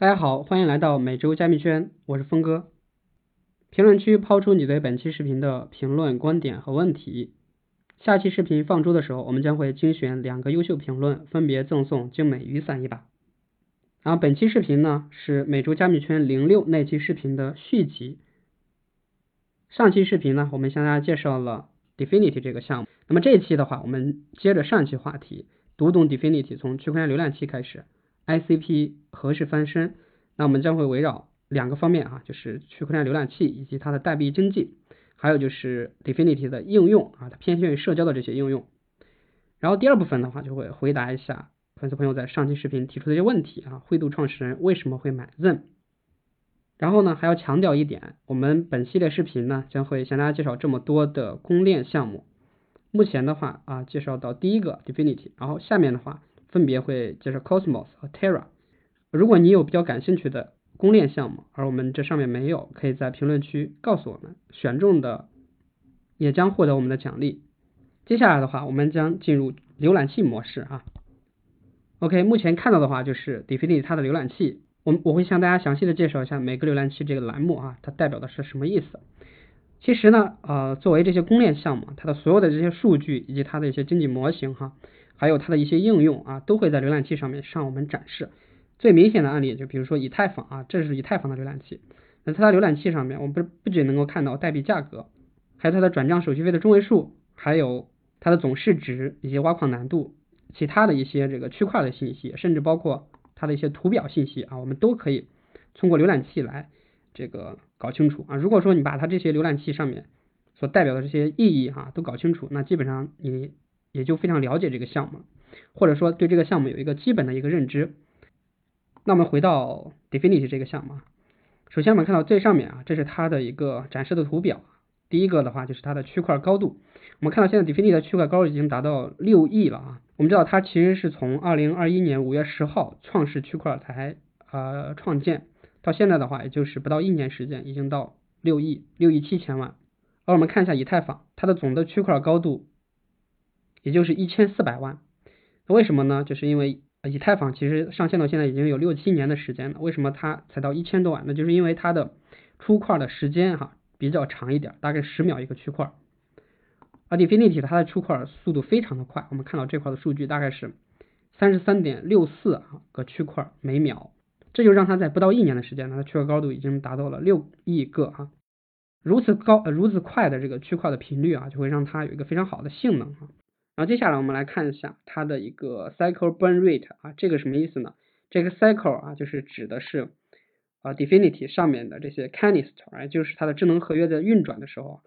大家好，欢迎来到每周加密圈，我是峰哥。评论区抛出你对本期视频的评论、观点和问题。下期视频放出的时候，我们将会精选两个优秀评论，分别赠送精美雨伞一把。然后本期视频呢是每周加密圈零六那期视频的续集。上期视频呢，我们向大家介绍了 Definity 这个项目。那么这一期的话，我们接着上期话题，读懂 Definity 从区块链浏览器开始。ICP 何时翻身？那我们将会围绕两个方面啊，就是区块链浏览器以及它的代币经济，还有就是 Definity 的应用啊，它偏向于社交的这些应用。然后第二部分的话，就会回答一下粉丝朋友在上期视频提出的一些问题啊，灰度创始人为什么会买 Zen？然后呢，还要强调一点，我们本系列视频呢，将会向大家介绍这么多的公链项目。目前的话啊，介绍到第一个 Definity，然后下面的话。分别会介绍 Cosmos 和 Terra。如果你有比较感兴趣的公链项目，而我们这上面没有，可以在评论区告诉我们，选中的也将获得我们的奖励。接下来的话，我们将进入浏览器模式啊。OK，目前看到的话就是 Definity 它的浏览器，我我会向大家详细的介绍一下每个浏览器这个栏目啊，它代表的是什么意思。其实呢，呃，作为这些公链项目，它的所有的这些数据以及它的一些经济模型哈。还有它的一些应用啊，都会在浏览器上面向我们展示。最明显的案例就比如说以太坊啊，这是以太坊的浏览器。那它的浏览器上面，我们不不仅能够看到代币价格，还有它的转账手续费的中位数，还有它的总市值以及挖矿难度，其他的一些这个区块的信息，甚至包括它的一些图表信息啊，我们都可以通过浏览器来这个搞清楚啊。如果说你把它这些浏览器上面所代表的这些意义哈都搞清楚，那基本上你。也就非常了解这个项目，或者说对这个项目有一个基本的一个认知。那我们回到 Definity 这个项目，首先我们看到最上面啊，这是它的一个展示的图表。第一个的话就是它的区块高度，我们看到现在 Definity 的区块高度已经达到六亿了啊。我们知道它其实是从二零二一年五月十号创世区块才呃创建，到现在的话也就是不到一年时间，已经到六亿六亿七千万。而我们看一下以太坊，它的总的区块高度。也就是一千四百万，为什么呢？就是因为以太坊其实上线到现在已经有六七年的时间了，为什么它才到一千多万？那就是因为它的出块的时间哈比较长一点，大概十秒一个区块。而 Definity 它的出块速度非常的快，我们看到这块的数据大概是三十三点六四个区块每秒，这就让它在不到一年的时间呢，它区块高度已经达到了六亿个哈。如此高呃如此快的这个区块的频率啊，就会让它有一个非常好的性能啊。然后接下来我们来看一下它的一个 cycle burn rate 啊，这个什么意思呢？这个 cycle 啊，就是指的是啊 Definity 上面的这些 canister，就是它的智能合约在运转的时候，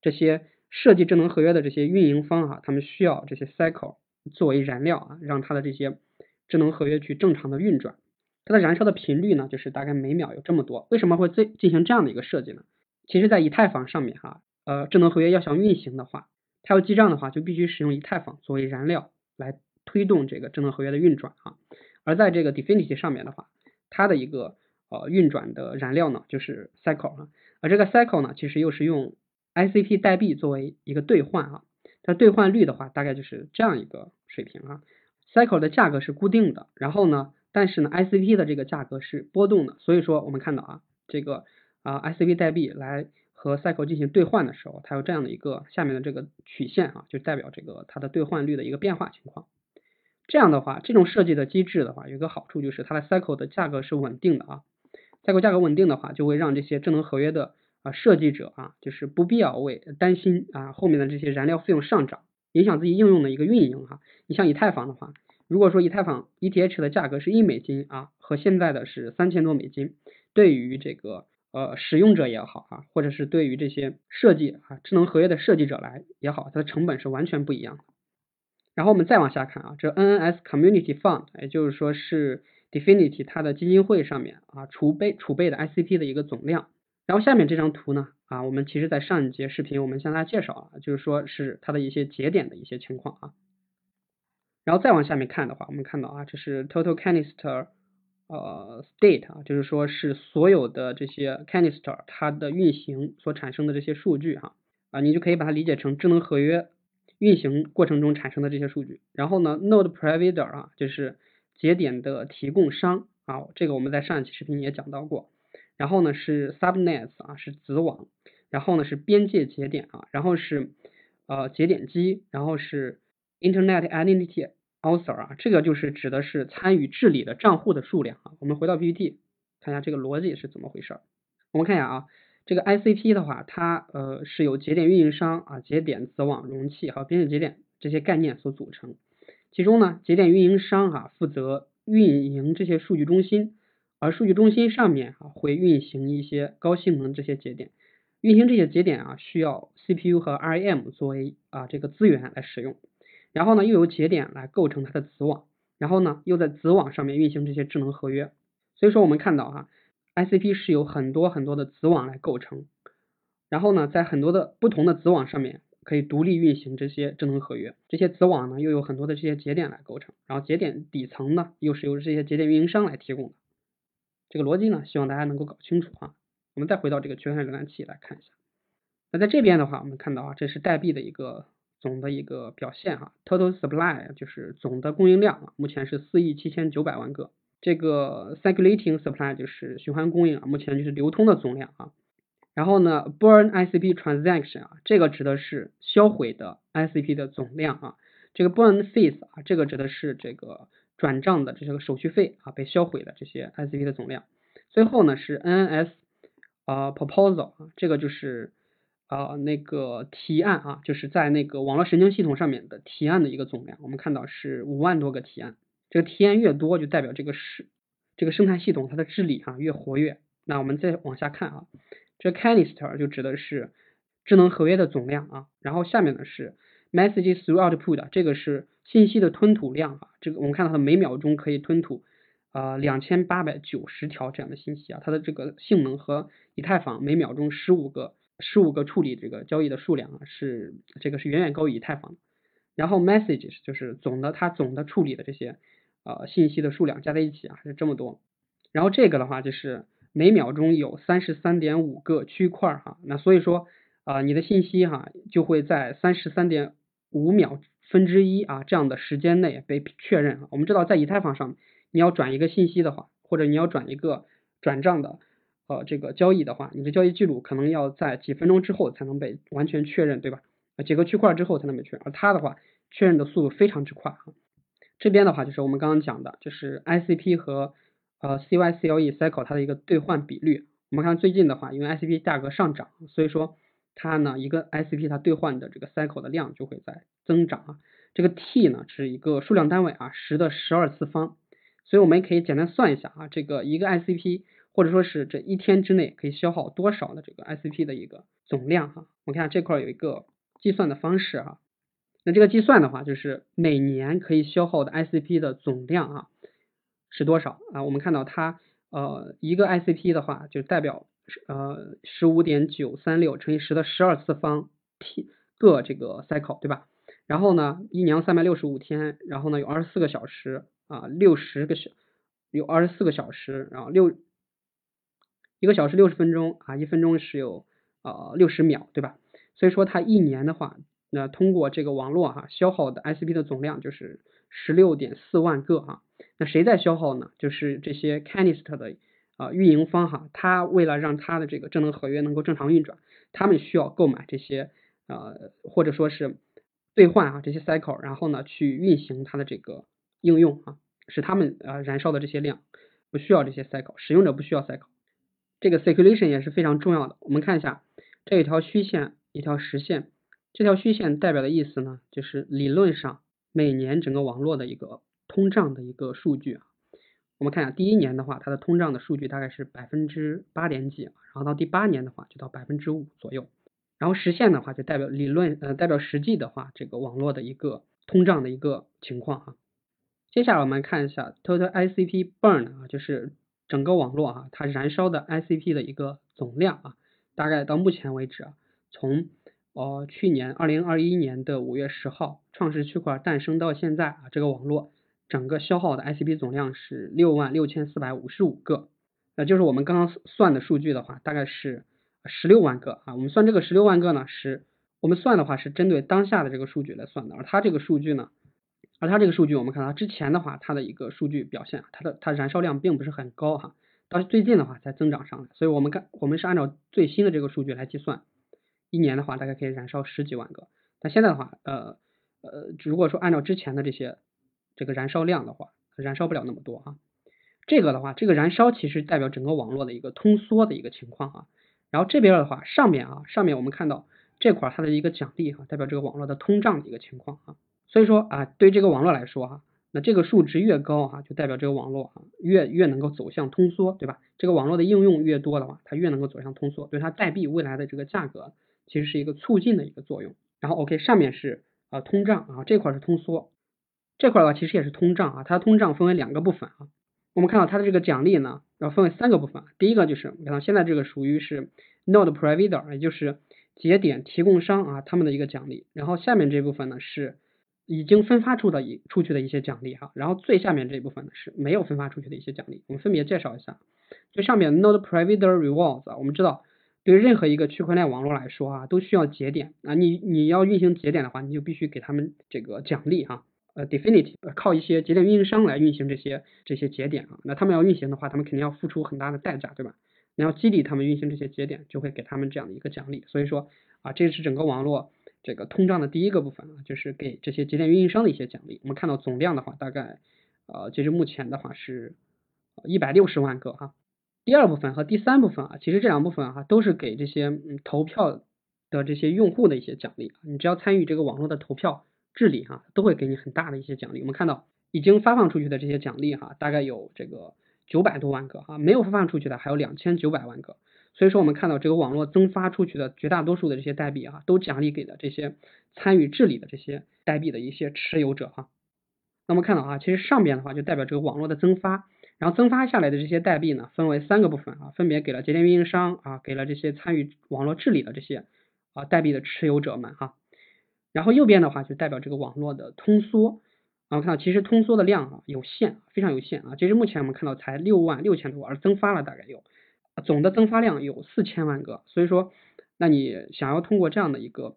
这些设计智能合约的这些运营方啊，他们需要这些 cycle 作为燃料啊，让它的这些智能合约去正常的运转。它的燃烧的频率呢，就是大概每秒有这么多。为什么会进进行这样的一个设计呢？其实，在以太坊上面哈，呃，智能合约要想运行的话。它要记账的话，就必须使用以太坊作为燃料来推动这个智能合约的运转啊。而在这个 Definity 上面的话，它的一个呃运转的燃料呢就是 Cycle 啊。而这个 Cycle 呢，其实又是用 ICP 代币作为一个兑换啊。它兑换率的话，大概就是这样一个水平啊。Cycle 的价格是固定的，然后呢，但是呢 ICP 的这个价格是波动的。所以说我们看到啊，这个啊 ICP 代币来。和 cycle 进行兑换的时候，它有这样的一个下面的这个曲线啊，就代表这个它的兑换率的一个变化情况。这样的话，这种设计的机制的话，有一个好处就是它的 cycle 的价格是稳定的啊。cycle 价格稳定的话，就会让这些智能合约的啊设计者啊，就是不必要为担心啊后面的这些燃料费用上涨，影响自己应用的一个运营哈。你像以太坊的话，如果说以太坊 ETH 的价格是一美金啊，和现在的是三千多美金，对于这个。呃，使用者也好啊，或者是对于这些设计啊智能合约的设计者来也好，它的成本是完全不一样的。然后我们再往下看啊，这 NNS Community Fund，也就是说是 Definity 它的基金会上面啊储备储备的 ICP 的一个总量。然后下面这张图呢啊，我们其实在上一节视频我们向大家介绍啊，就是说是它的一些节点的一些情况啊。然后再往下面看的话，我们看到啊，这是 Total Canister。呃，state 啊，就是说是所有的这些 canister 它的运行所产生的这些数据哈啊，你就可以把它理解成智能合约运行过程中产生的这些数据。然后呢，node provider 啊，就是节点的提供商啊，这个我们在上一期视频也讲到过。然后呢是 subnets 啊，是子网。然后呢是边界节点啊，然后是呃节点机，然后是 Internet Identity Author 啊，这个就是指的是参与治理的账户的数量啊。我们回到 PPT 看一下这个逻辑是怎么回事儿。我们看一下啊，这个 ICP 的话，它呃是由节点运营商啊、节点子网容器和边界节点这些概念所组成。其中呢，节点运营商哈负责运营这些数据中心，而数据中心上面啊会运行一些高性能这些节点。运行这些节点啊，需要 CPU 和 RAM 作为啊这个资源来使用，然后呢又由节点来构成它的子网，然后呢又在子网上面运行这些智能合约。所以说我们看到哈，ICP 是由很多很多的子网来构成，然后呢在很多的不同的子网上面。可以独立运行这些智能合约，这些子网呢又有很多的这些节点来构成，然后节点底层呢又是由这些节点运营商来提供的。这个逻辑呢，希望大家能够搞清楚啊。我们再回到这个缺陷浏览器来看一下。那在这边的话，我们看到啊，这是代币的一个总的一个表现哈，total supply 就是总的供应量啊，目前是四亿七千九百万个。这个 circulating supply 就是循环供应啊，目前就是流通的总量啊。然后呢，burn ICP transaction 啊，这个指的是销毁的 ICP 的总量啊。这个 burn fees 啊，这个指的是这个转账的这些个手续费啊，被销毁的这些 ICP 的总量。最后呢是 NS 啊 proposal 啊，这个就是啊那个提案啊，就是在那个网络神经系统上面的提案的一个总量。我们看到是五万多个提案，这个提案越多，就代表这个是这个生态系统它的治理啊越活跃。那我们再往下看啊。这 canister 就指的是智能合约的总量啊，然后下面呢是 message through output，这个是信息的吞吐量啊，这个我们看到它每秒钟可以吞吐啊两千八百九十条这样的信息啊，它的这个性能和以太坊每秒钟十五个十五个处理这个交易的数量啊是这个是远远高于以太坊的。然后 messages 就是总的它总的处理的这些呃信息的数量加在一起啊是这么多，然后这个的话就是。每秒钟有三十三点五个区块哈，那所以说啊，你的信息哈就会在三十三点五秒分之一啊这样的时间内被确认。我们知道在以太坊上，你要转一个信息的话，或者你要转一个转账的呃这个交易的话，你的交易记录可能要在几分钟之后才能被完全确认，对吧？几个区块之后才能被确认，而它的话确认的速度非常之快啊。这边的话就是我们刚刚讲的，就是 ICP 和呃，CYCLE cycle 它的一个兑换比率，我们看最近的话，因为 ICP 价格上涨，所以说它呢一个 ICP 它兑换的这个 cycle 的量就会在增长啊。这个 T 呢是一个数量单位啊，十的十二次方，所以我们也可以简单算一下啊，这个一个 ICP 或者说是这一天之内可以消耗多少的这个 ICP 的一个总量哈。我看这块有一个计算的方式哈，那这个计算的话就是每年可以消耗的 ICP 的总量啊。是多少啊？我们看到它呃一个 ICP 的话，就代表呃十五点九三六乘以十的十二次方 T 个这个 cycle 对吧？然后呢，一年三百六十五天，然后呢有二十四个小时啊，六十个小有二十四个小时，然后六一个小时六十分钟啊，一分钟是有呃六十秒对吧？所以说它一年的话，那通过这个网络哈消耗的 ICP 的总量就是十六点四万个啊。那谁在消耗呢？就是这些 Canist 的啊运营方哈，他为了让他的这个智能合约能够正常运转，他们需要购买这些呃或者说是兑换啊这些 cycle，然后呢去运行它的这个应用啊，使他们啊燃烧的这些量不需要这些 cycle，使用者不需要 cycle，这个 circulation 也是非常重要的。我们看一下这一条虚线，一条实线，这条虚线代表的意思呢，就是理论上每年整个网络的一个。通胀的一个数据啊，我们看一下第一年的话，它的通胀的数据大概是百分之八点几，然后到第八年的话就到百分之五左右，然后实现的话就代表理论呃代表实际的话，这个网络的一个通胀的一个情况啊。接下来我们看一下 total ICP burn 啊，就是整个网络啊它燃烧的 ICP 的一个总量啊，大概到目前为止啊，从呃去年二零二一年的五月十号创世区块诞生到现在啊，这个网络。整个消耗的 ICP 总量是六万六千四百五十五个，那，就是我们刚刚算的数据的话，大概是十六万个啊。我们算这个十六万个呢，是我们算的话是针对当下的这个数据来算的，而它这个数据呢，而它这个数据我们看到之前的话，它的一个数据表现，它的它燃烧量并不是很高哈，到最近的话才增长上来，所以我们看我们是按照最新的这个数据来计算，一年的话大概可以燃烧十几万个，但现在的话，呃呃，如果说按照之前的这些这个燃烧量的话，燃烧不了那么多哈。这个的话，这个燃烧其实代表整个网络的一个通缩的一个情况啊。然后这边的话，上面啊，上面我们看到这块它的一个奖励哈，代表这个网络的通胀的一个情况啊。所以说啊，对这个网络来说哈，那这个数值越高哈，就代表这个网络啊越越能够走向通缩，对吧？这个网络的应用越多的话，它越能够走向通缩，对它代币未来的这个价格其实是一个促进的一个作用。然后 OK，上面是啊通胀啊，这块是通缩，这块的话其实也是通胀啊，它通胀分为两个部分啊。我们看到它的这个奖励呢，要分为三个部分。第一个就是你看到现在这个属于是 node provider，也就是节点提供商啊，他们的一个奖励。然后下面这部分呢是已经分发出的一出去的一些奖励哈。然后最下面这一部分呢是没有分发出去的一些奖励。我们分别介绍一下。最上面 node provider rewards，啊我们知道对于任何一个区块链网络来说啊，都需要节点啊，你你要运行节点的话，你就必须给他们这个奖励哈。呃，Definity 靠一些节点运营商来运行这些这些节点啊，那他们要运行的话，他们肯定要付出很大的代价，对吧？你要激励他们运行这些节点，就会给他们这样的一个奖励。所以说啊，这是整个网络这个通胀的第一个部分啊，就是给这些节点运营商的一些奖励。我们看到总量的话，大概呃，截至目前的话是一百六十万个哈。第二部分和第三部分啊，其实这两部分哈都是给这些嗯投票的这些用户的一些奖励。你只要参与这个网络的投票。治理哈都会给你很大的一些奖励。我们看到已经发放出去的这些奖励哈，大概有这个九百多万个哈，没有发放出去的还有两千九百万个。所以说我们看到这个网络增发出去的绝大多数的这些代币啊，都奖励给了这些参与治理的这些代币的一些持有者哈。那么看到啊，其实上边的话就代表这个网络的增发，然后增发下来的这些代币呢，分为三个部分啊，分别给了节点运营商啊，给了这些参与网络治理的这些啊代币的持有者们哈。然后右边的话就代表这个网络的通缩，然后看到其实通缩的量啊有限，非常有限啊。截至目前我们看到才六万六千多，而增发了大概有总的增发量有四千万个。所以说，那你想要通过这样的一个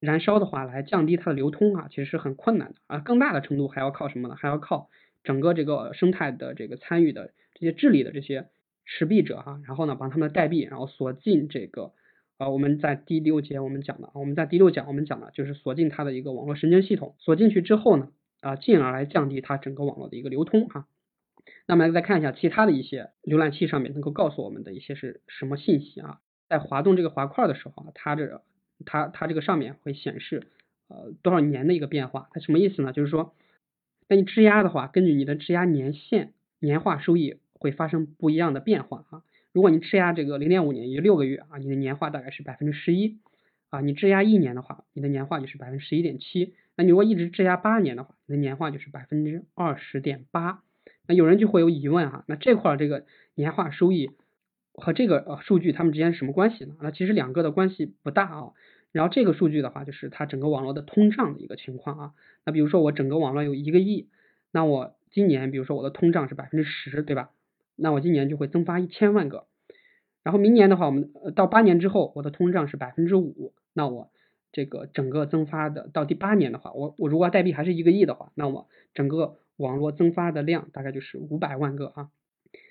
燃烧的话来降低它的流通啊，其实是很困难的啊。更大的程度还要靠什么呢？还要靠整个这个生态的这个参与的这些治理的这些持币者哈，然后呢，把他们的代币然后锁进这个。啊，我们在第六节我们讲的啊，我们在第六讲我们讲的就是锁进它的一个网络神经系统，锁进去之后呢，啊，进而来降低它整个网络的一个流通哈。那么再看一下其他的一些浏览器上面能够告诉我们的一些是什么信息啊？在滑动这个滑块的时候啊，它这它它这个上面会显示呃多少年的一个变化，它什么意思呢？就是说，那你质押的话，根据你的质押年限，年化收益会发生不一样的变化啊。如果你质押这个零点五年，也就六个月啊，你的年化大概是百分之十一啊。你质押一年的话，你的年化就是百分之十一点七。那你如果一直质押八年的话，你的年化就是百分之二十点八。有人就会有疑问哈，那这块这个年化收益和这个呃数据它们之间什么关系呢？那其实两个的关系不大啊。然后这个数据的话，就是它整个网络的通胀的一个情况啊。那比如说我整个网络有一个亿，那我今年比如说我的通胀是百分之十，对吧？那我今年就会增发一千万个，然后明年的话，我们到八年之后，我的通胀是百分之五，那我这个整个增发的到第八年的话，我我如果代币还是一个亿的话，那我整个网络增发的量大概就是五百万个啊。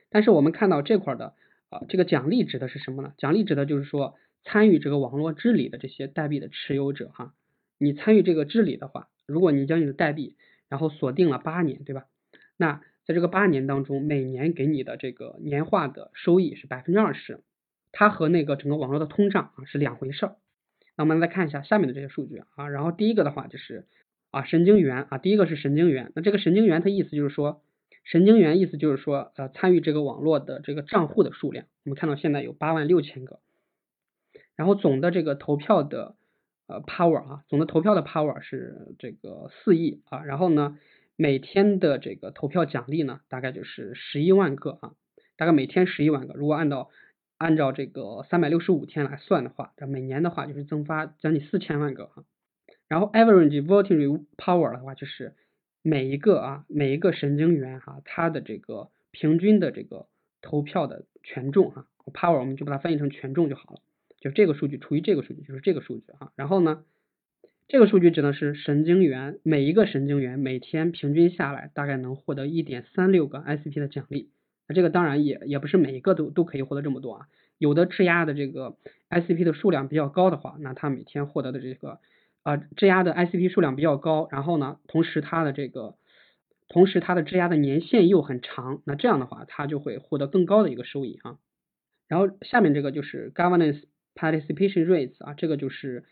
但是我们看到这块的啊，这个奖励指的是什么呢？奖励指的就是说参与这个网络治理的这些代币的持有者哈，你参与这个治理的话，如果你将你的代币然后锁定了八年，对吧？那在这个八年当中，每年给你的这个年化的收益是百分之二十，它和那个整个网络的通胀啊是两回事儿。那我们来看一下下面的这些数据啊，然后第一个的话就是啊神经元啊，第一个是神经元，那这个神经元它意思就是说，神经元意思就是说呃参与这个网络的这个账户的数量，我们看到现在有八万六千个，然后总的这个投票的呃 power 啊，总的投票的 power 是这个四亿啊，然后呢。每天的这个投票奖励呢，大概就是十一万个啊，大概每天十一万个。如果按照按照这个三百六十五天来算的话，这每年的话就是增发将近四千万个哈。然后 average voting power 的话，就是每一个啊每一个神经元哈，它的这个平均的这个投票的权重哈，power 我们就把它翻译成权重就好了，就这个数据除以这个数据就是这个数据哈。然后呢？这个数据指的是神经元每一个神经元每天平均下来大概能获得一点三六个 ICP 的奖励。那这个当然也也不是每一个都都可以获得这么多啊，有的质押的这个 ICP 的数量比较高的话，那它每天获得的这个啊质押的 ICP 数量比较高，然后呢，同时它的这个同时它的质押的年限又很长，那这样的话它就会获得更高的一个收益啊。然后下面这个就是 governance participation rates 啊，这个就是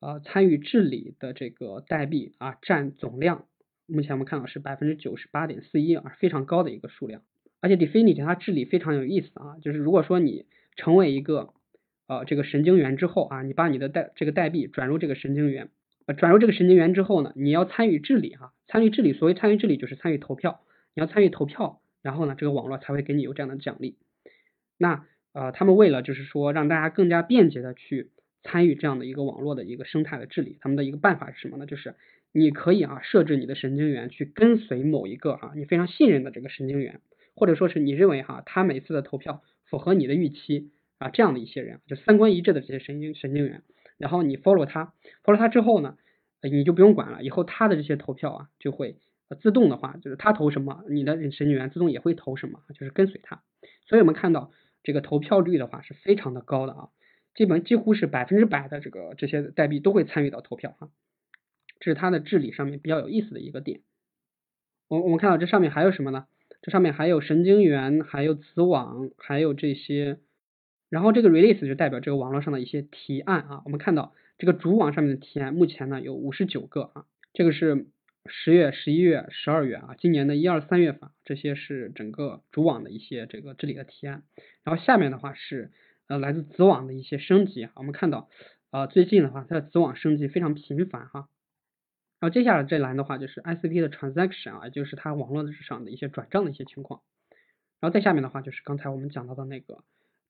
呃参与治理的这个代币啊占总量，目前我们看到是百分之九十八点四一啊，非常高的一个数量。而且 Definity 它治理非常有意思啊，就是如果说你成为一个呃这个神经元之后啊，你把你的代这个代币转入这个神经元，呃转入这个神经元之后呢，你要参与治理哈，参与治理，所谓参与治理就是参与投票，你要参与投票，然后呢这个网络才会给你有这样的奖励。那呃他们为了就是说让大家更加便捷的去参与这样的一个网络的一个生态的治理，他们的一个办法是什么呢？就是你可以啊设置你的神经元去跟随某一个哈你非常信任的这个神经元。或者说是你认为哈，他每次的投票符合你的预期啊，这样的一些人，就三观一致的这些神经神经元，然后你 follow 他，follow 他之后呢，你就不用管了，以后他的这些投票啊，就会自动的话，就是他投什么，你的神经元自动也会投什么，就是跟随他。所以我们看到这个投票率的话是非常的高的啊，基本几乎是百分之百的这个这些代币都会参与到投票哈，这是它的治理上面比较有意思的一个点。我我们看到这上面还有什么呢？这上面还有神经元，还有子网，还有这些，然后这个 release 就代表这个网络上的一些提案啊。我们看到这个主网上面的提案，目前呢有五十九个啊，这个是十月、十一月、十二月啊，今年的一二三月份，这些是整个主网的一些这个治理的提案。然后下面的话是呃来自子网的一些升级啊，我们看到呃最近的话它的子网升级非常频繁哈。然后接下来这栏的话就是 ICP 的 transaction 啊，就是它网络上的一些转账的一些情况。然后再下面的话就是刚才我们讲到的那个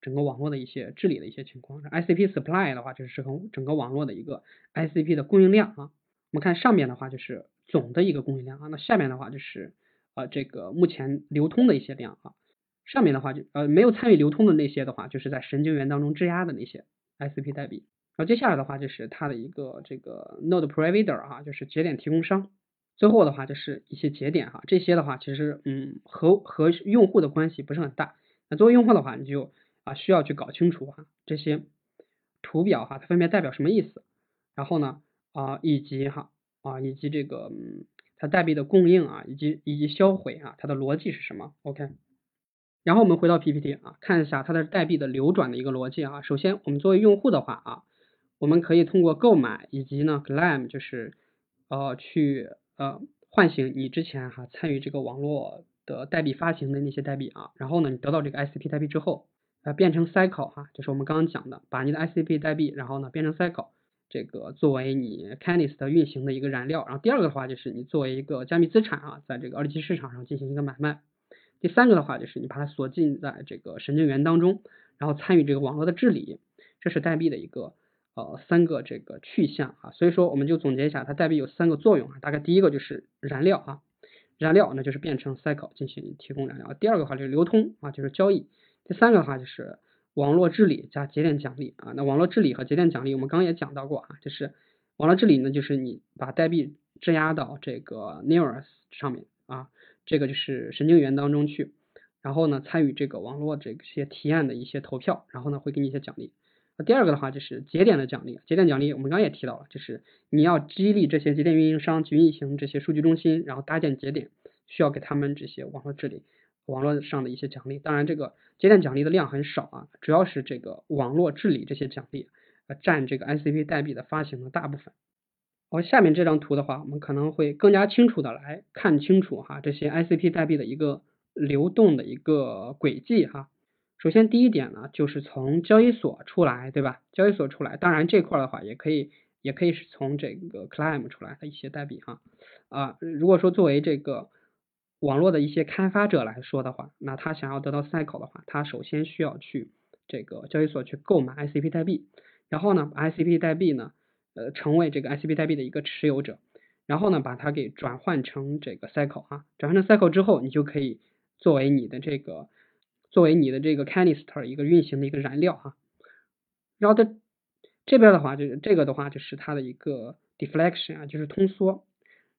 整个网络的一些治理的一些情况。ICP supply 的话就是整个整个网络的一个 ICP 的供应量啊。我们看上面的话就是总的一个供应量啊，那下面的话就是呃这个目前流通的一些量啊。上面的话就呃没有参与流通的那些的话，就是在神经元当中质押的那些 ICP 代币。然后接下来的话就是它的一个这个 node provider 哈，就是节点提供商。最后的话就是一些节点哈，这些的话其实嗯和和用户的关系不是很大。那作为用户的话，你就啊需要去搞清楚哈这些图表哈它分别代表什么意思，然后呢啊以及哈啊以及这个嗯它代币的供应啊以及以及销毁啊它的逻辑是什么？OK。然后我们回到 PPT 啊看一下它的代币的流转的一个逻辑啊。首先我们作为用户的话啊。我们可以通过购买以及呢 claim 就是呃去呃唤醒你之前哈参与这个网络的代币发行的那些代币啊，然后呢你得到这个 ICP 代币之后呃变成 cycle 哈，就是我们刚刚讲的把你的 ICP 代币然后呢变成 cycle 这个作为你 Canis 的运行的一个燃料，然后第二个的话就是你作为一个加密资产啊在这个二级市场上进行一个买卖，第三个的话就是你把它锁进在这个神经元当中，然后参与这个网络的治理，这是代币的一个。呃，三个这个去向啊，所以说我们就总结一下，它代币有三个作用啊，大概第一个就是燃料啊，燃料那就是变成 cycle 进行提供燃料，第二个话就是流通啊，就是交易，第三个的话就是网络治理加节点奖励啊，那网络治理和节点奖励我们刚刚也讲到过啊，就是网络治理呢，就是你把代币质押到这个 Neurus 上面啊，这个就是神经元当中去，然后呢参与这个网络这些提案的一些投票，然后呢会给你一些奖励。那第二个的话就是节点的奖励，节点奖励我们刚刚也提到了，就是你要激励这些节点运营商去运行这些数据中心，然后搭建节点，需要给他们这些网络治理、网络上的一些奖励。当然，这个节点奖励的量很少啊，主要是这个网络治理这些奖励呃占这个 ICP 代币的发行的大部分。好，下面这张图的话，我们可能会更加清楚的来看清楚哈这些 ICP 代币的一个流动的一个轨迹哈。首先第一点呢，就是从交易所出来，对吧？交易所出来，当然这块的话也可以，也可以是从这个 Climb 出来的一些代币哈。啊，如果说作为这个网络的一些开发者来说的话，那他想要得到 Cycle 的话，他首先需要去这个交易所去购买 ICP 代币，然后呢，ICP 代币呢，呃，成为这个 ICP 代币的一个持有者，然后呢，把它给转换成这个 Cycle 啊，转换成 Cycle 之后，你就可以作为你的这个。作为你的这个 canister 一个运行的一个燃料哈，然后的这边的话就是这个的话就是它的一个 deflection 啊，就是通缩。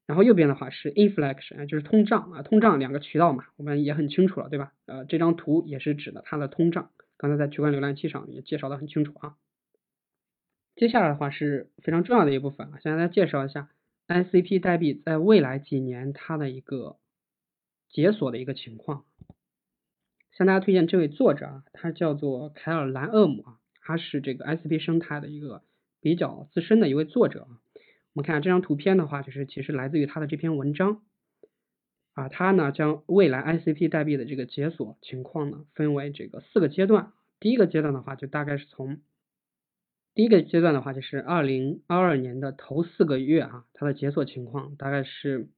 然后右边的话是 inflection，就是通胀啊，通胀两个渠道嘛，我们也很清楚了，对吧？呃，这张图也是指的它的通胀，刚才在取关浏览器上也介绍的很清楚啊。接下来的话是非常重要的一部分啊，向大家介绍一下 ICP 代币在未来几年它的一个解锁的一个情况。向大家推荐这位作者啊，他叫做凯尔兰厄姆啊，他是这个 ICP 生态的一个比较资深的一位作者啊。我们看这张图片的话，就是其实来自于他的这篇文章啊，他呢将未来 ICP 代币的这个解锁情况呢分为这个四个阶段。第一个阶段的话，就大概是从第一个阶段的话，就是二零二二年的头四个月啊，它的解锁情况大概是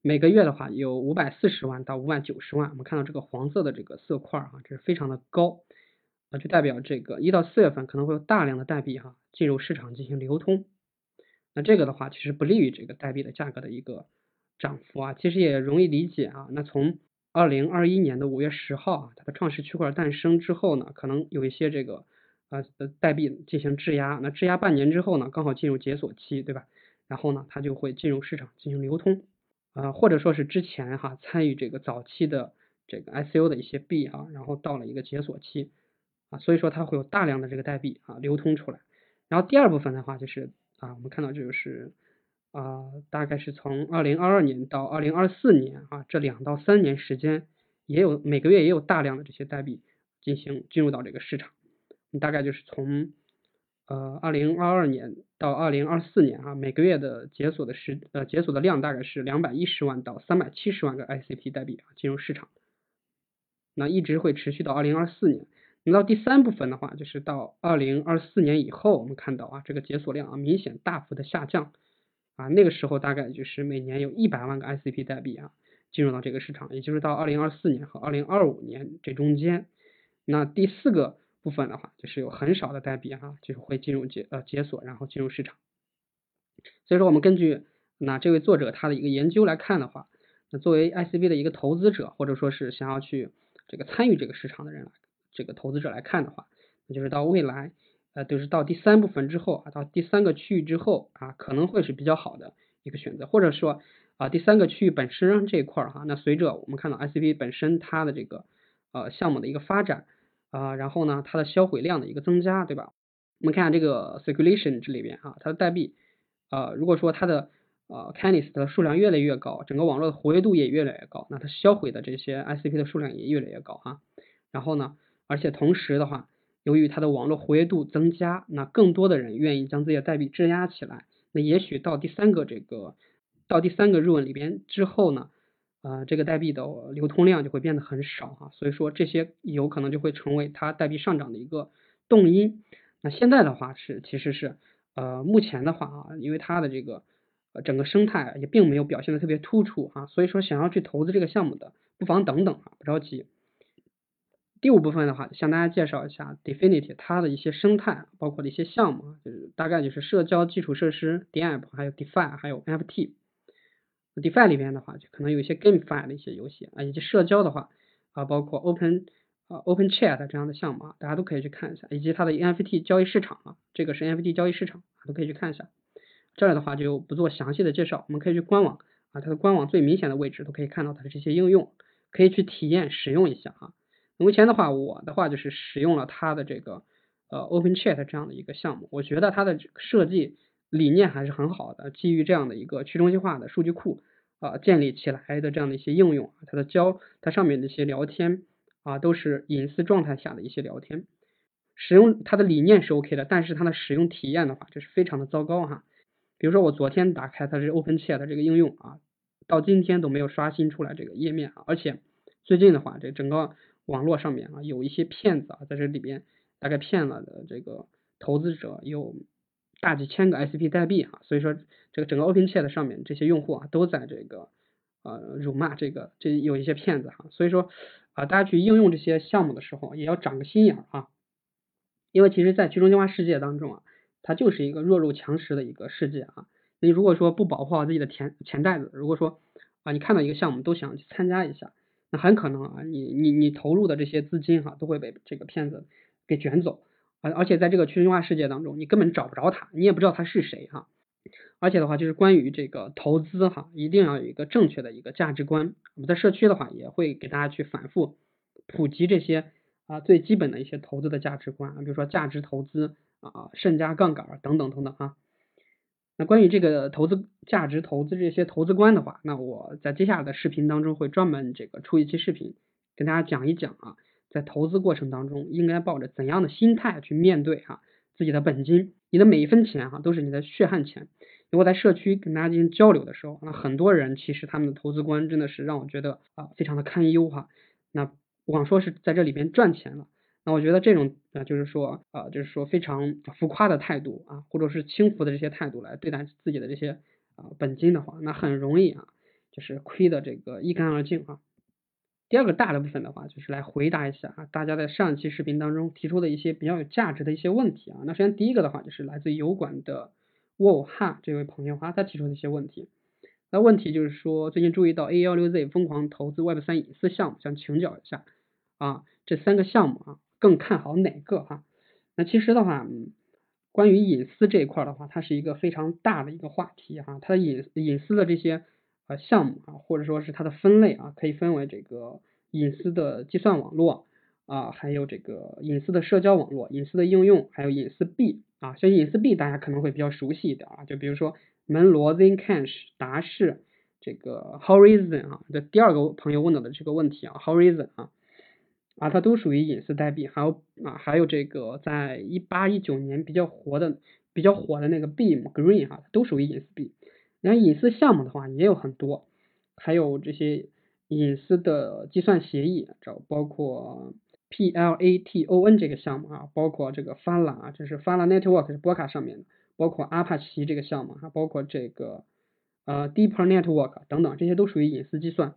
每个月的话有五百四十万到五百九十万。我们看到这个黄色的这个色块啊，这是非常的高啊，就代表这个一到四月份可能会有大量的代币哈进入市场进行流通。那这个的话，其实不利于这个代币的价格的一个涨幅啊，其实也容易理解啊。那从二零二一年的五月十号啊，它的创始区块诞生之后呢，可能有一些这个呃代币进行质押，那质押半年之后呢，刚好进入解锁期，对吧？然后呢，它就会进入市场进行流通啊，或者说是之前哈参与这个早期的这个 ICO 的一些币哈，然后到了一个解锁期啊，所以说它会有大量的这个代币啊流通出来。然后第二部分的话就是。啊，我们看到这就是啊，大概是从二零二二年到二零二四年啊，这两到三年时间，也有每个月也有大量的这些代币进行进入到这个市场。大概就是从呃二零二二年到二零二四年啊，每个月的解锁的时呃解锁的量大概是两百一十万到三百七十万个 ICP 代币啊进入市场，那一直会持续到二零二四年。那到第三部分的话，就是到二零二四年以后，我们看到啊，这个解锁量啊明显大幅的下降啊，那个时候大概就是每年有一百万个 ICP 代币啊进入到这个市场，也就是到二零二四年和二零二五年这中间。那第四个部分的话，就是有很少的代币哈，就是会进入解呃解锁，然后进入市场。所以说，我们根据那这位作者他的一个研究来看的话，那作为 ICP 的一个投资者，或者说是想要去这个参与这个市场的人来。这个投资者来看的话，那就是到未来，呃，就是到第三部分之后啊，到第三个区域之后啊，可能会是比较好的一个选择，或者说啊，第三个区域本身这一块儿哈，那随着我们看到 ICP 本身它的这个呃项目的一个发展啊，然后呢，它的销毁量的一个增加，对吧？我们看下这个 circulation 这里边啊，它的代币啊，如果说它的呃 canist 的数量越来越高，整个网络的活跃度也越来越高，那它销毁的这些 ICP 的数量也越来越高哈，然后呢？而且同时的话，由于它的网络活跃度增加，那更多的人愿意将自己的代币质押起来。那也许到第三个这个到第三个入稳里边之后呢，呃，这个代币的流通量就会变得很少哈。所以说这些有可能就会成为它代币上涨的一个动因。那现在的话是其实是呃目前的话啊，因为它的这个呃整个生态也并没有表现的特别突出啊，所以说想要去投资这个项目的，不妨等等啊，不着急。第五部分的话，向大家介绍一下 Definity 它的一些生态，包括的一些项目，就是大概就是社交基础设施 DApp，还有 DeFi，还有 NFT。DeFi 里边的话，就可能有一些 GameFi 的一些游戏啊，以及社交的话啊，包括 Open 啊 Open Chat 这样的项目啊，大家都可以去看一下，以及它的 NFT 交易市场啊，这个是 NFT 交易市场，都可以去看一下。这儿的话就不做详细的介绍，我们可以去官网啊，它的官网最明显的位置都可以看到它的这些应用，可以去体验使用一下啊。目前的话，我的话就是使用了它的这个呃 Open Chat 这样的一个项目，我觉得它的设计理念还是很好的，基于这样的一个去中心化的数据库啊建立起来的这样的一些应用，它的交它上面的一些聊天啊都是隐私状态下的一些聊天，使用它的理念是 OK 的，但是它的使用体验的话就是非常的糟糕哈。比如说我昨天打开它是 Open Chat 这个应用啊，到今天都没有刷新出来这个页面啊，而且最近的话这整个网络上面啊，有一些骗子啊，在这里边大概骗了的这个投资者有大几千个 ICP 代币啊，所以说这个整个 OpenChat 上面这些用户啊，都在这个呃辱骂这个这有一些骗子哈，所以说啊，大家去应用这些项目的时候也要长个心眼儿啊，因为其实，在去中心化世界当中啊，它就是一个弱肉强食的一个世界啊，你如果说不保护好自己的钱钱袋子，如果说啊你看到一个项目都想去参加一下。那很可能啊，你你你投入的这些资金哈，都会被这个骗子给卷走，而而且在这个去中心化世界当中，你根本找不着他，你也不知道他是谁哈。而且的话就是关于这个投资哈，一定要有一个正确的一个价值观。我们在社区的话也会给大家去反复普及这些啊最基本的一些投资的价值观，比如说价值投资啊、慎加杠杆等等等等啊。那关于这个投资价值投资这些投资观的话，那我在接下来的视频当中会专门这个出一期视频，跟大家讲一讲啊，在投资过程当中应该抱着怎样的心态去面对哈自己的本金，你的每一分钱哈都是你的血汗钱。如果在社区跟大家进行交流的时候，那很多人其实他们的投资观真的是让我觉得啊非常的堪忧哈。那不光说是在这里边赚钱了，那我觉得这种啊就是说啊就是说非常浮夸的态度啊，或者是轻浮的这些态度来对待自己的这些啊本金的话，那很容易啊就是亏的这个一干二净啊。第二个大的部分的话，就是来回答一下啊大家在上一期视频当中提出的一些比较有价值的一些问题啊。那首先第一个的话就是来自油管的。沃哈这位朋友啊，他提出的一些问题，那问题就是说，最近注意到 A 幺六 Z 疯狂投资 Web 三隐私项目，想请教一下啊，这三个项目啊，更看好哪个哈？那其实的话，关于隐私这一块的话，它是一个非常大的一个话题哈，它的隐隐私的这些呃项目啊，或者说是它的分类啊，可以分为这个隐私的计算网络啊，还有这个隐私的社交网络、隐私的应用，还有隐私币。啊，像隐私币大家可能会比较熟悉一点啊，就比如说门罗、Zcash、达世这个 Horizon 啊，这第二个朋友问到的这个问题啊，Horizon 啊，啊它都属于隐私代币，还有啊还有这个在一八一九年比较火的比较火的那个 Beam Green 哈，都属于隐私币。然后隐私项目的话也有很多，还有这些隐私的计算协议，这包括。Platon 这个项目啊，包括这个 Fala 啊，这是 Fala Network 是波卡上面的，包括阿帕奇这个项目哈，包括这个呃 Deeper Network 等等，这些都属于隐私计算。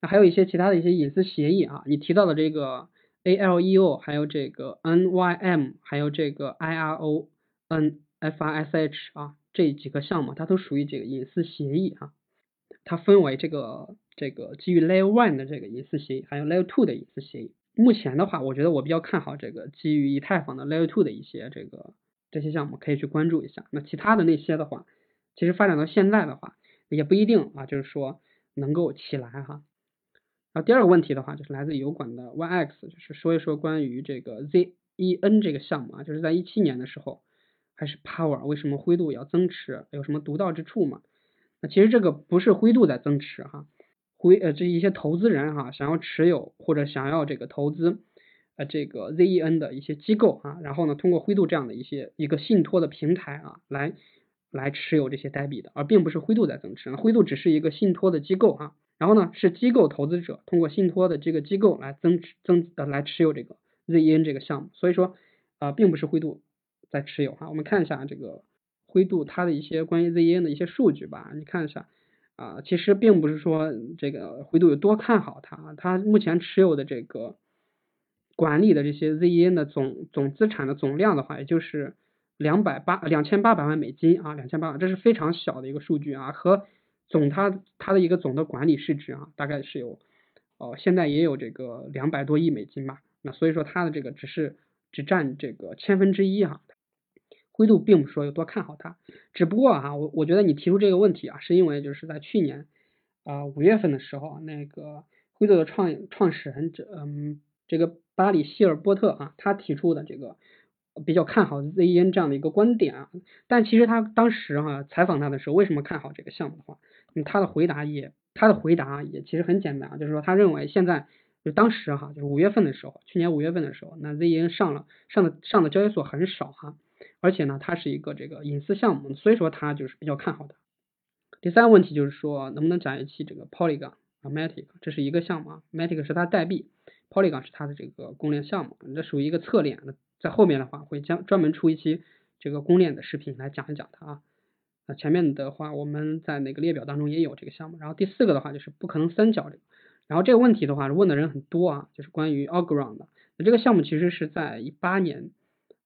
那还有一些其他的一些隐私协议啊，你提到的这个 Aleo，还有这个 Nym，还有这个 IRO NFRSH 啊，这几个项目它都属于这个隐私协议啊。它分为这个这个基于 Layer One 的这个隐私协议，还有 Layer Two 的隐私协议。目前的话，我觉得我比较看好这个基于以太坊的 Layer Two 的一些这个这些项目，可以去关注一下。那其他的那些的话，其实发展到现在的话，也不一定啊，就是说能够起来哈。第二个问题的话，就是来自油管的 YX，就是说一说关于这个 ZEN 这个项目啊，就是在一七年的时候，还是 Power 为什么灰度要增持，有什么独到之处嘛？那其实这个不是灰度在增持哈。灰呃，这一些投资人哈，想要持有或者想要这个投资呃这个 ZEN 的一些机构啊，然后呢，通过灰度这样的一些一个信托的平台啊，来来持有这些代币的，而并不是灰度在增持，灰度只是一个信托的机构啊，然后呢，是机构投资者通过信托的这个机构来增持增呃来持有这个 ZEN 这个项目，所以说啊，并不是灰度在持有哈，我们看一下这个灰度它的一些关于 ZEN 的一些数据吧，你看一下。啊，其实并不是说这个灰度有多看好它，它目前持有的这个管理的这些 ZEN 的总总资产的总量的话，也就是两百八两千八百万美金啊，两千八百，这是非常小的一个数据啊，和总它它的一个总的管理市值啊，大概是有哦，现在也有这个两百多亿美金吧，那所以说它的这个只是只占这个千分之一哈。灰度并不说有多看好它，只不过哈，我我觉得你提出这个问题啊，是因为就是在去年啊五月份的时候，那个灰度的创创始人这嗯这个巴里希尔波特啊，他提出的这个比较看好 ZEN 这样的一个观点啊，但其实他当时哈采访他的时候，为什么看好这个项目的话，他的回答也他的回答也其实很简单啊，就是说他认为现在就当时哈就是五月份的时候，去年五月份的时候，那 ZEN 上了上的上的交易所很少哈。而且呢，它是一个这个隐私项目，所以说他就是比较看好的。第三个问题就是说，能不能讲一期这个 Polygon 啊，Matic，这是一个项目啊，Matic 是它代币，Polygon 是它的这个公链项目，这属于一个侧链。在后面的话会将专门出一期这个公链的视频来讲一讲它啊。那前面的话我们在那个列表当中也有这个项目。然后第四个的话就是不可能三角这个，然后这个问题的话问的人很多啊，就是关于 Algorand 的。那这个项目其实是在一八年。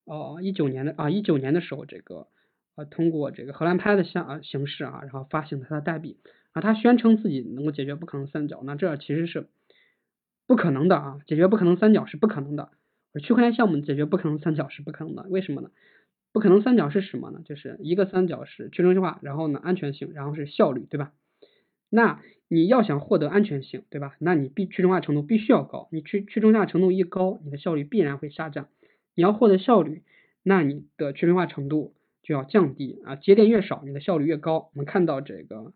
哦，一九年的啊，一九年的时候，这个呃，通过这个荷兰拍的项啊形式啊，然后发行它的代币啊，他宣称自己能够解决不可能三角，那这其实是不可能的啊，解决不可能三角是不可能的，区块链项目解决不可能三角是不可能的，为什么呢？不可能三角是什么呢？就是一个三角是去中心化，然后呢安全性，然后是效率，对吧？那你要想获得安全性，对吧？那你必去中心化程度必须要高，你去去中心化程度一高，你的效率必然会下降。你要获得效率，那你的去中心化程度就要降低啊，节点越少，你的效率越高。我们看到这个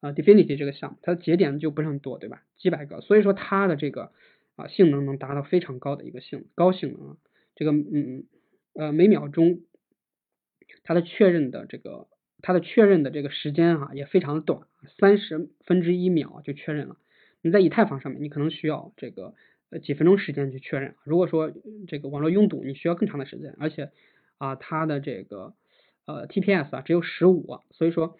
啊，Definity 这个项目，它的节点就不是很多，对吧？几百个，所以说它的这个啊性能能达到非常高的一个性高性能啊，这个嗯呃每秒钟它的确认的这个。它的确认的这个时间哈也非常的短，三十分之一秒就确认了。你在以太坊上面，你可能需要这个呃几分钟时间去确认。如果说这个网络拥堵，你需要更长的时间，而且啊它的这个呃 TPS 啊只有十五，所以说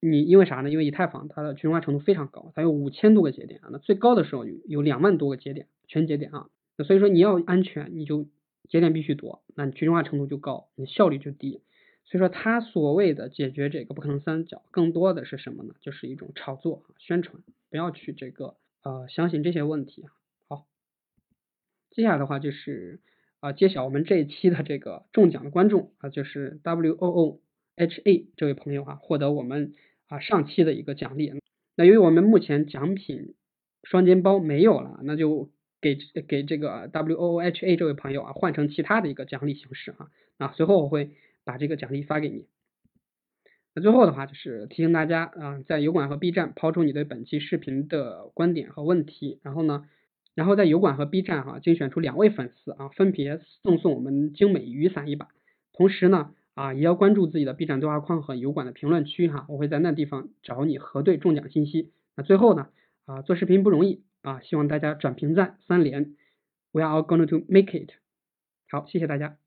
你因为啥呢？因为以太坊它的去中化程度非常高，它有五千多个节点啊，那最高的时候有两万多个节点全节点啊，那所以说你要安全，你就节点必须多，那你去中化程度就高，你效率就低。所以说，他所谓的解决这个不可能三角，更多的是什么呢？就是一种炒作、宣传，不要去这个呃相信这些问题。好，接下来的话就是啊揭晓我们这一期的这个中奖的观众啊，就是 W O O H A 这位朋友啊，获得我们啊上期的一个奖励。那由于我们目前奖品双肩包没有了，那就给给这个 W O H A 这位朋友啊换成其他的一个奖励形式啊。那随后我会。把这个奖励发给你。那最后的话就是提醒大家啊，在油管和 B 站抛出你对本期视频的观点和问题，然后呢，然后在油管和 B 站哈精选出两位粉丝啊，分别赠送我们精美雨伞一把。同时呢啊，也要关注自己的 B 站对话框和油管的评论区哈，我会在那地方找你核对中奖信息。那最后呢啊，做视频不容易啊，希望大家转评赞三连，We are all going to make it。好，谢谢大家。